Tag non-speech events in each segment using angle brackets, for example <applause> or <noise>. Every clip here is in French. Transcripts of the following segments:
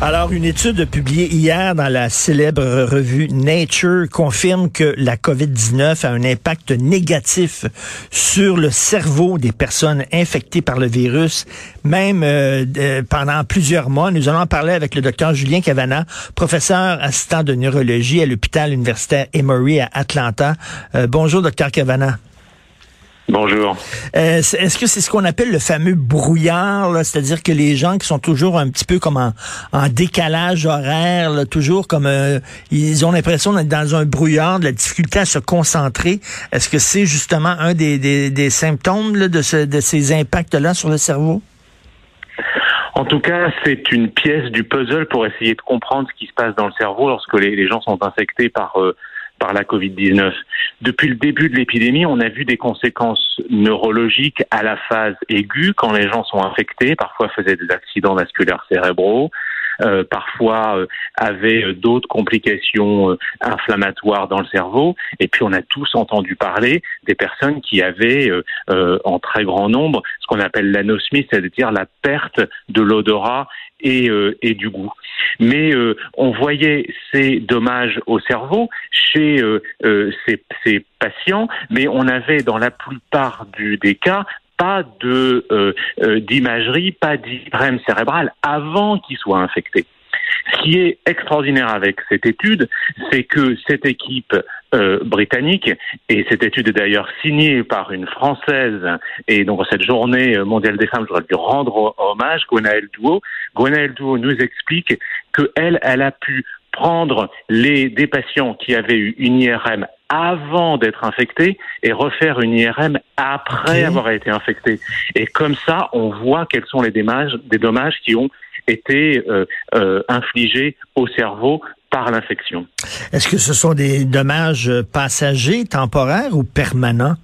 Alors, une étude publiée hier dans la célèbre revue Nature confirme que la COVID-19 a un impact négatif sur le cerveau des personnes infectées par le virus, même euh, pendant plusieurs mois. Nous allons en parler avec le docteur Julien Cavana, professeur assistant de neurologie à l'hôpital universitaire Emory à Atlanta. Euh, bonjour, docteur Cavana. Bonjour. Euh, Est-ce que c'est ce qu'on appelle le fameux brouillard, là? c'est-à-dire que les gens qui sont toujours un petit peu comme en, en décalage horaire, là, toujours comme euh, ils ont l'impression d'être dans un brouillard, de la difficulté à se concentrer. Est-ce que c'est justement un des, des, des symptômes là, de, ce, de ces impacts-là sur le cerveau? En tout cas, c'est une pièce du puzzle pour essayer de comprendre ce qui se passe dans le cerveau lorsque les, les gens sont infectés par euh, par la Covid-19. Depuis le début de l'épidémie, on a vu des conséquences neurologiques à la phase aiguë quand les gens sont infectés, parfois faisaient des accidents vasculaires cérébraux, euh, parfois euh, avaient euh, d'autres complications inflammatoires dans le cerveau. Et puis on a tous entendu parler des personnes qui avaient en très grand nombre ce qu'on appelle l'anosmie, c'est-à-dire la perte de l'odorat et, du goût. Mais on voyait ces dommages au cerveau chez ces, ces patients, mais on avait dans la plupart du, des cas pas de euh, euh, d'imagerie, pas d'IRM cérébral avant qu'ils soient infectés. Ce qui est extraordinaire avec cette étude, c'est que cette équipe euh, britannique, et cette étude est d'ailleurs signée par une Française, et donc cette journée mondiale des femmes, je voudrais lui rendre hommage, Gwenaëlle Duo. Gwenaëlle Duo nous explique que elle, elle a pu prendre les des patients qui avaient eu une IRM avant d'être infectés et refaire une IRM après avoir été infectés. Et comme ça, on voit quels sont les dommages, des dommages qui ont été euh, euh, infligés au cerveau par l'infection. Est-ce que ce sont des dommages passagers, temporaires ou permanents?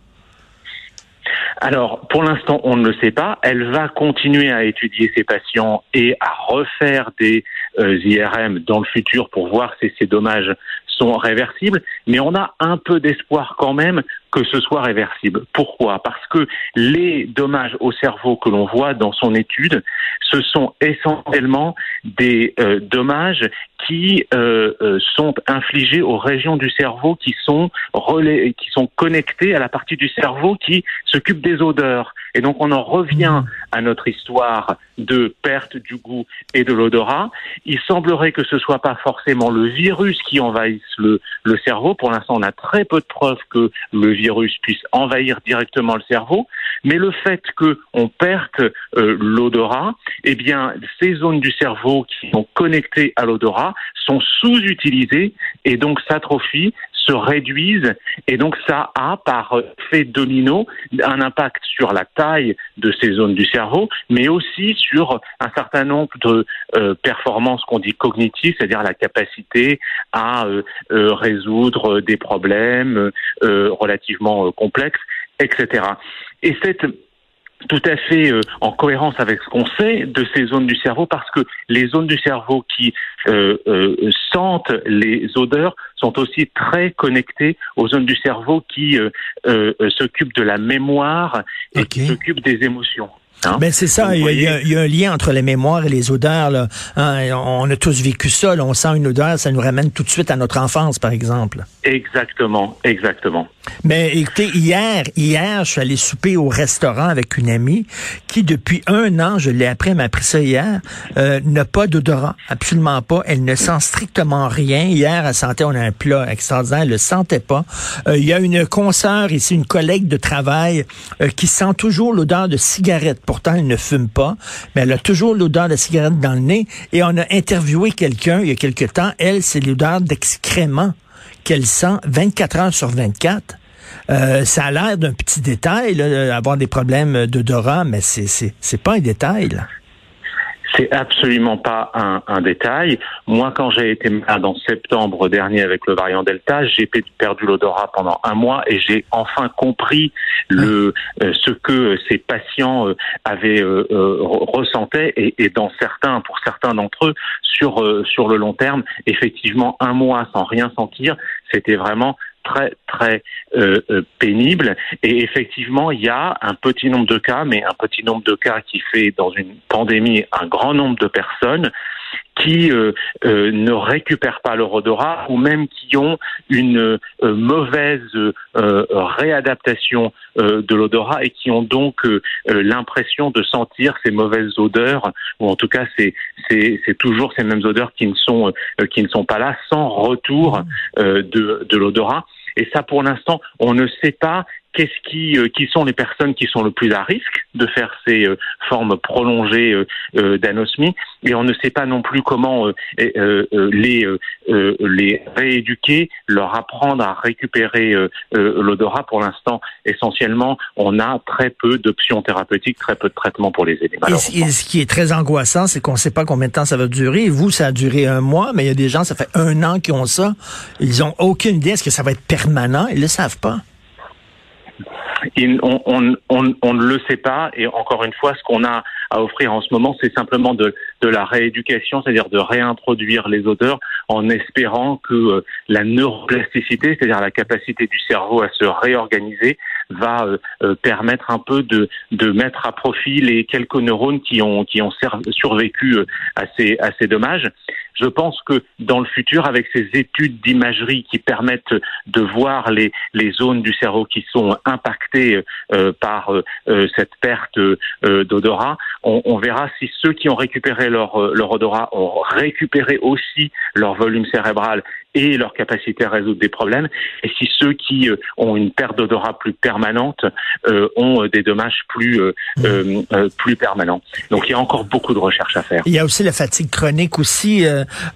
Alors, pour l'instant, on ne le sait pas. Elle va continuer à étudier ces patients et à refaire des euh, IRM dans le futur pour voir si ces dommages sont réversibles. Mais on a un peu d'espoir quand même que ce soit réversible. Pourquoi? Parce que les dommages au cerveau que l'on voit dans son étude, ce sont essentiellement des euh, dommages qui euh, euh, sont infligés aux régions du cerveau qui sont qui sont connectées à la partie du cerveau qui s'occupe des odeurs. Et donc on en revient à notre histoire de perte du goût et de l'odorat. Il semblerait que ce soit pas forcément le virus qui envahisse le, le cerveau. Pour l'instant, on a très peu de preuves que le virus puisse envahir directement le cerveau. Mais le fait que on perde euh, l'odorat, eh ces zones du cerveau qui sont connectées à l'odorat sont sous-utilisées et donc s'atrophient, se réduisent et donc ça a par fait domino un impact sur la taille de ces zones du cerveau, mais aussi sur un certain nombre de euh, performances qu'on dit cognitives, c'est-à-dire la capacité à euh, euh, résoudre des problèmes euh, relativement euh, complexes, etc. Et cette tout à fait euh, en cohérence avec ce qu'on sait de ces zones du cerveau parce que les zones du cerveau qui euh, euh, sentent les odeurs sont aussi très connectées aux zones du cerveau qui euh, euh, s'occupent de la mémoire et qui s'occupent des émotions. Hein? Ben c'est ça, il y, a, il y a- voyez- il y a un lien entre les mémoires et les odeurs. Là. Hein, on a tous vécu ça. là. On sent une odeur, ça nous ramène tout de suite à notre enfance, par exemple. Exactement, exactement. Mais écoutez, hier, hier, je suis allé souper au restaurant avec une amie qui, depuis un an, je l'ai appris, elle m'a appris ça hier, euh, n'a pas d'odorat, absolument pas. Elle ne sent strictement rien. Hier, elle sentait, on a un plat extraordinaire, elle le sentait pas. Euh, Il y a une consoeur ici, une collègue de travail, euh, qui sent toujours l'odeur de cigarette. Pourtant, elle ne fume pas, mais elle a toujours l'odeur de cigarette dans le nez. Et on a interviewé quelqu'un il y a quelque temps. Elle, c'est l'odeur d'excrément qu'elle sent 24 heures sur 24. Euh, ça a l'air d'un petit détail, là, avoir des problèmes d'odorat, mais c'est c'est c'est pas un détail. C'est absolument pas un, un détail. Moi, quand j'ai été malade en septembre dernier avec le variant Delta, j'ai pe- perdu l'odorat pendant un mois et j'ai enfin compris le euh, ce que ces patients euh, avaient euh, euh, re- ressentaient et, et dans certains, pour certains d'entre eux, sur euh, sur le long terme, effectivement, un mois sans rien sentir, c'était vraiment très très euh, pénible. Et effectivement, il y a un petit nombre de cas, mais un petit nombre de cas qui fait dans une pandémie un grand nombre de personnes qui euh, euh, ne récupèrent pas leur odorat ou même qui ont une euh, mauvaise réadaptation de l'odorat et qui ont donc l'impression de sentir ces mauvaises odeurs ou en tout cas c'est c'est toujours ces mêmes odeurs qui ne sont qui ne sont pas là sans retour de de l'odorat. Et ça, pour l'instant, on ne sait pas qu'est-ce qui, euh, qui sont les personnes qui sont le plus à risque de faire ces euh, formes prolongées euh, d'anosmie, et on ne sait pas non plus comment les les rééduquer, leur apprendre à récupérer l'odorat. Pour l'instant, essentiellement, on a très peu d'options thérapeutiques, très peu de traitements pour les aider. Et, ce qui est très angoissant, c'est qu'on ne sait pas combien de temps ça va durer. Vous, ça a duré un mois, mais il y a des gens, ça fait un an qui ont ça. Ils ont aucune idée. Est-ce que ça va être permanent? Ils le savent pas on, on, on, on, ne le sait pas. Et encore une fois, ce qu'on a à offrir en ce moment, c'est simplement de, de la rééducation, c'est-à-dire de réintroduire les odeurs en espérant que euh, la neuroplasticité, c'est-à-dire la capacité du cerveau à se réorganiser, va euh, euh, permettre un peu de, de mettre à profit les quelques neurones qui ont, qui ont survécu à ces, à ces dommages. Je pense que dans le futur, avec ces études d'imagerie qui permettent de voir les, zones du cerveau qui sont impactées euh, par euh, cette perte euh, d'odorat, on, verra si ceux qui ont récupéré leur odorat ont récupéré aussi leur volume cérébral et leur capacité à résoudre des problèmes, et si ceux qui ont une perte d'odorat plus permanente ont des dommages plus mmh. plus permanents. Donc il y a encore beaucoup de recherches à faire. Il y a aussi la fatigue chronique aussi.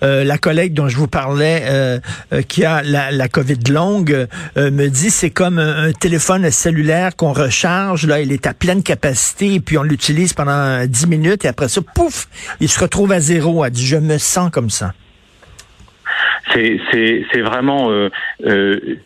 Euh, la collègue dont je vous parlais, euh, euh, qui a la, la COVID longue, me dit c'est comme un, téléphone cellulaire qu'on recharge. Là, il est à pleine capacité et puis on l'utilise pendant 10 minutes et après ça, pouf, il se retrouve à zéro. Elle dit je me sens comme ça. C'est vraiment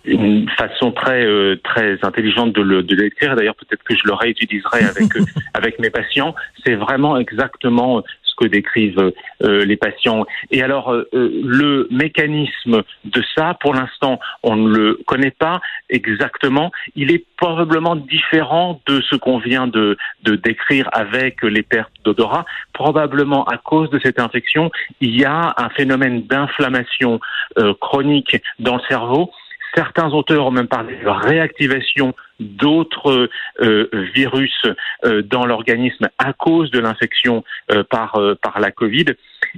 une façon très très intelligente de le de l'écrire. D'ailleurs, peut-être que je le réutiliserai avec <laughs> avec mes patients. C'est vraiment exactement que décrivent euh, les patients. Et alors, euh, euh, le mécanisme de ça, pour l'instant, on ne le connaît pas exactement. Il est probablement différent de ce qu'on vient de, de décrire avec les pertes d'odorat. Probablement à cause de cette infection, il y a un phénomène d'inflammation chronique dans le cerveau Certains auteurs ont même parlé de réactivation d'autres euh, virus euh, dans l'organisme à cause de l'infection euh, par par la Covid.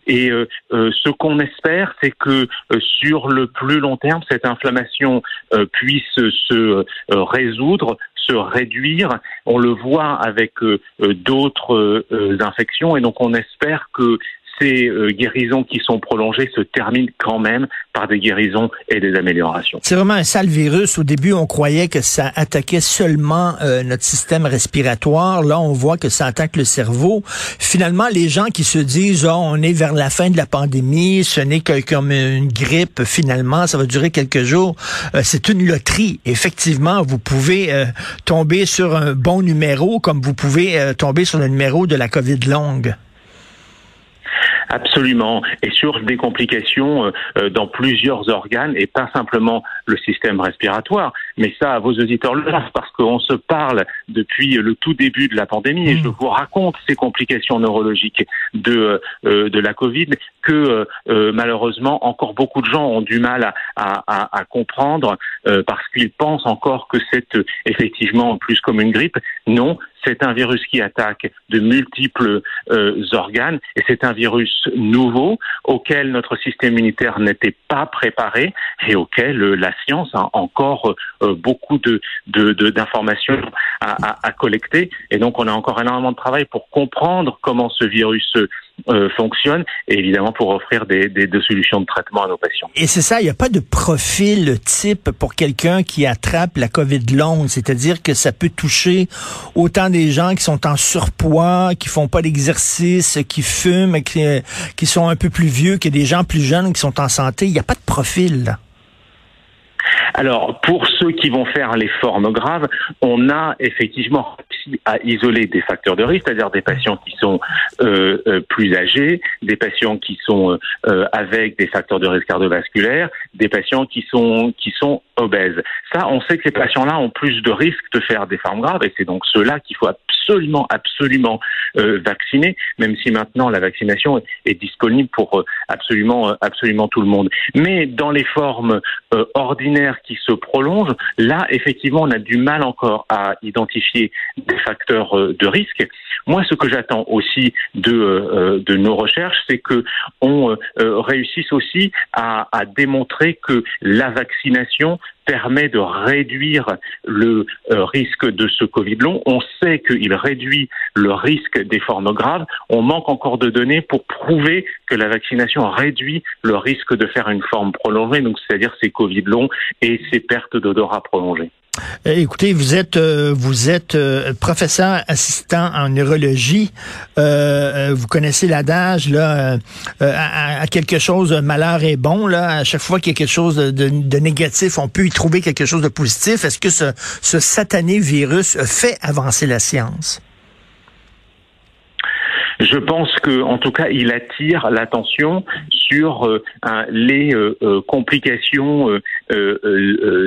Et ce qu'on espère, c'est que sur le plus long terme, cette inflammation puisse se résoudre, se réduire. On le voit avec d'autres infections, et donc on espère que ces euh, guérisons qui sont prolongées se terminent quand même par des guérisons et des améliorations. C'est vraiment un sale virus. Au début, on croyait que ça attaquait seulement euh, notre système respiratoire. Là, on voit que ça attaque le cerveau. Finalement, les gens qui se disent, oh, on est vers la fin de la pandémie, ce n'est que comme une grippe, finalement, ça va durer quelques jours. Euh, c'est une loterie. Effectivement, vous pouvez tomber sur un bon numéro comme vous pouvez tomber sur le numéro de la COVID longue. Absolument. Et sur des complications euh, euh, dans plusieurs organes et pas simplement le système respiratoire. Mais ça, vos auditeurs le savent parce qu'on se parle depuis le tout début de la pandémie et je mmh. vous raconte ces complications neurologiques de, euh, de la Covid que malheureusement encore beaucoup de gens ont du mal à, à, à comprendre parce qu'ils pensent encore que c'est effectivement plus comme une grippe. Non, c'est un virus qui attaque de multiples euh, organes et c'est un virus nouveau auquel notre système immunitaire n'était pas préparé et auquel euh, la science a encore euh, beaucoup de, d'informations à, à, collecter. Et donc on a encore énormément de travail pour comprendre comment ce virus euh, fonctionne et évidemment pour offrir des, des, des, solutions de traitement à nos patients. Et c'est ça, il n'y a pas de profil type pour quelqu'un qui attrape la COVID longue, c'est-à-dire que ça peut toucher autant des gens qui sont en surpoids, qui font pas d'exercice, qui fument, qui, qui sont un peu plus vieux que des gens plus jeunes qui sont en santé. Il n'y a pas de profil. Là. Alors, pour ceux qui vont faire les formes graves, on a effectivement à isoler des facteurs de risque, c'est-à-dire des patients qui sont euh, euh, plus âgés, des patients qui sont euh, avec des facteurs de risque cardiovasculaire, des patients qui sont qui sont obèses. Ça, on sait que ces patients-là ont plus de risques de faire des formes graves, et c'est donc ceux-là qu'il faut absolument, absolument vacciner, même si maintenant la vaccination est, disponible pour absolument, absolument tout le monde. Mais dans les formes ordinaires qui se prolongent, là, effectivement, on a du mal encore à identifier facteurs euh, de risque. Moi, ce que j'attends aussi de, euh, de nos recherches, c'est que on euh, réussisse aussi à, à démontrer que la vaccination permet de réduire le risque de ce Covid long. On sait qu'il réduit le risque des formes graves. On manque encore de données pour prouver que la vaccination réduit le risque de faire une forme prolongée, donc c'est-à-dire ces Covid longs et ces pertes d'odorat prolongées. Euh, écoutez, vous êtes euh, vous êtes euh, professeur assistant en neurologie. vous connaissez l'adage là, à, quelque chose malheur est bon là. À chaque fois qu'il y a quelque chose de, négatif, on peut y trouver quelque chose de positif. Est-ce que ce, ce satané virus fait avancer la science? Je pense que, en tout cas, il attire l'attention sur euh, les euh, euh, complications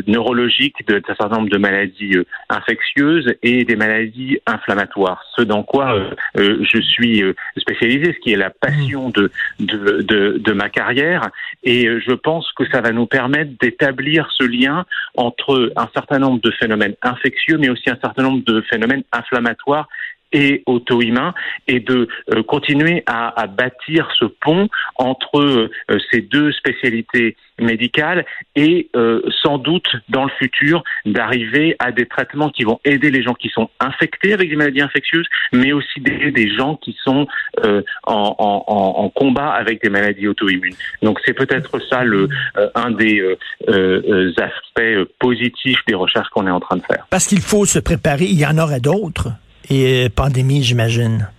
neurologiques d'un certain nombre de maladies infectieuses et des maladies inflammatoires. Ce dans quoi je suis spécialisé, ce qui est la passion de, de, de, de ma carrière. Et je pense que ça va nous permettre d'établir ce lien entre un certain nombre de phénomènes infectieux, mais aussi un certain nombre de phénomènes inflammatoires et auto-humain et de euh, continuer à, bâtir ce pont entre euh, ces deux spécialités médicales et euh, sans doute dans le futur d'arriver à des traitements qui vont aider les gens qui sont infectés avec des maladies infectieuses, mais aussi d'aider des gens qui sont en, en, combat avec des maladies auto-immunes. Donc c'est peut-être ça le un des aspects positifs des recherches qu'on est en train de faire. Parce qu'il faut se préparer, il y en aurait d'autres et euh, pandémie, j'imagine.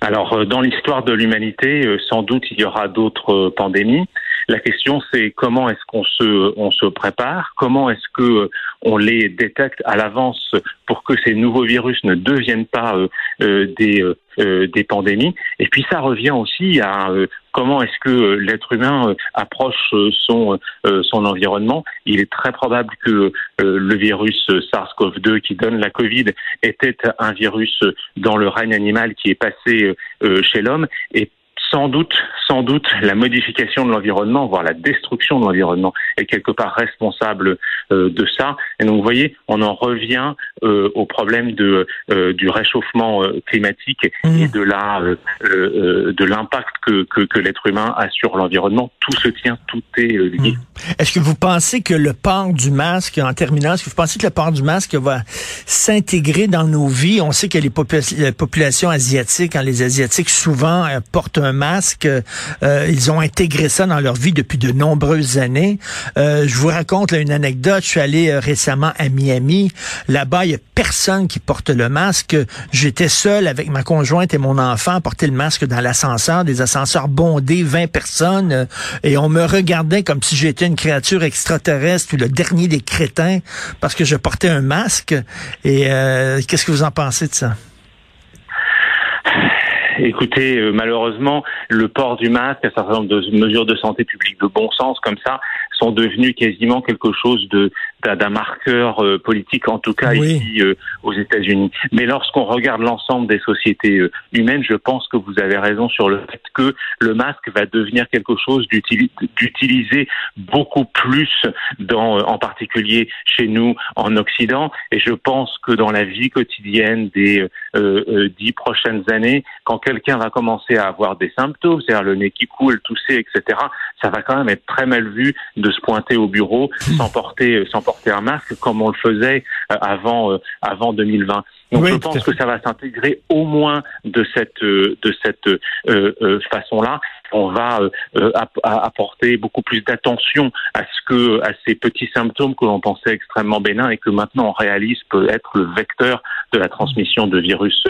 Alors, euh, dans l'histoire de l'humanité, euh, sans doute il y aura d'autres pandémies. La question, c'est comment est-ce qu'on se, on se prépare, comment est-ce que on les détecte à l'avance pour que ces nouveaux virus ne deviennent pas des, des pandémies? Et puis ça revient aussi à comment est-ce que l'être humain approche son, son environnement. Il est très probable que le virus SARS-CoV-2 qui donne la Covid était un virus dans le règne animal qui est passé chez l'homme sans doute, sans doute, la modification de l'environnement, voire la destruction de l'environnement, est quelque part responsable euh, de ça. Et donc, vous voyez, on en revient euh, au problème de euh, du réchauffement climatique et mmh. de la de l'impact que, que, que l'être humain a sur l'environnement. Tout se tient, tout est lié. Mmh. Est-ce que vous pensez que le port du masque, en terminant, est-ce que vous pensez que le port du masque va s'intégrer dans nos vies? On sait que les, populations asiatiques, hein, les asiatiques souvent portent un masque. Euh, ils ont intégré ça dans leur vie depuis de nombreuses années. Euh, je vous raconte une anecdote. Je suis allé euh, récemment à Miami. Là-bas, il y a personne qui porte le masque. J'étais seul avec ma conjointe et mon enfant à porter le masque dans l'ascenseur, des ascenseurs bondés, 20 personnes, et on me regardait comme si j'étais une créature extraterrestre ou le dernier des crétins parce que je portais un masque. Et qu'est-ce que vous en pensez de ça? Écoutez, euh, malheureusement, le port du masque, un certain nombre de mesures de santé publique de bon sens comme ça, sont devenus quasiment quelque chose de d'un marqueur euh, politique, en tout cas ici euh, aux États-Unis. Mais lorsqu'on regarde l'ensemble des sociétés humaines, je pense que vous avez raison sur le fait que le masque va devenir quelque chose d'utilisé beaucoup plus dans, en particulier chez nous en Occident. Et je pense que dans la vie quotidienne des dix prochaines années, quand quelqu'un va commencer à avoir des symptômes, c'est-à-dire le nez qui coule, tousser, etc., ça va quand même être très mal vu de se pointer au bureau <laughs> sans porter, sans porter un masque comme on le faisait avant, euh, avant 2020. Donc je pense que ça va s'intégrer au moins de cette euh, de cette façon-là. On va apporter beaucoup plus d'attention à ce que à ces petits symptômes que l'on pensait extrêmement bénins et que maintenant on réalise peut être le vecteur de la transmission de virus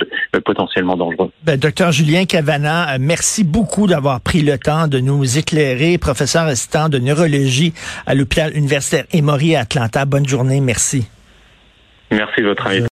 potentiellement dangereux. Ben, docteur Julien Cavana, merci beaucoup d'avoir pris le temps de nous éclairer, professeur assistant de neurologie à l'hôpital universitaire Emory à Atlanta. Bonne journée, merci. Merci de votre invitation.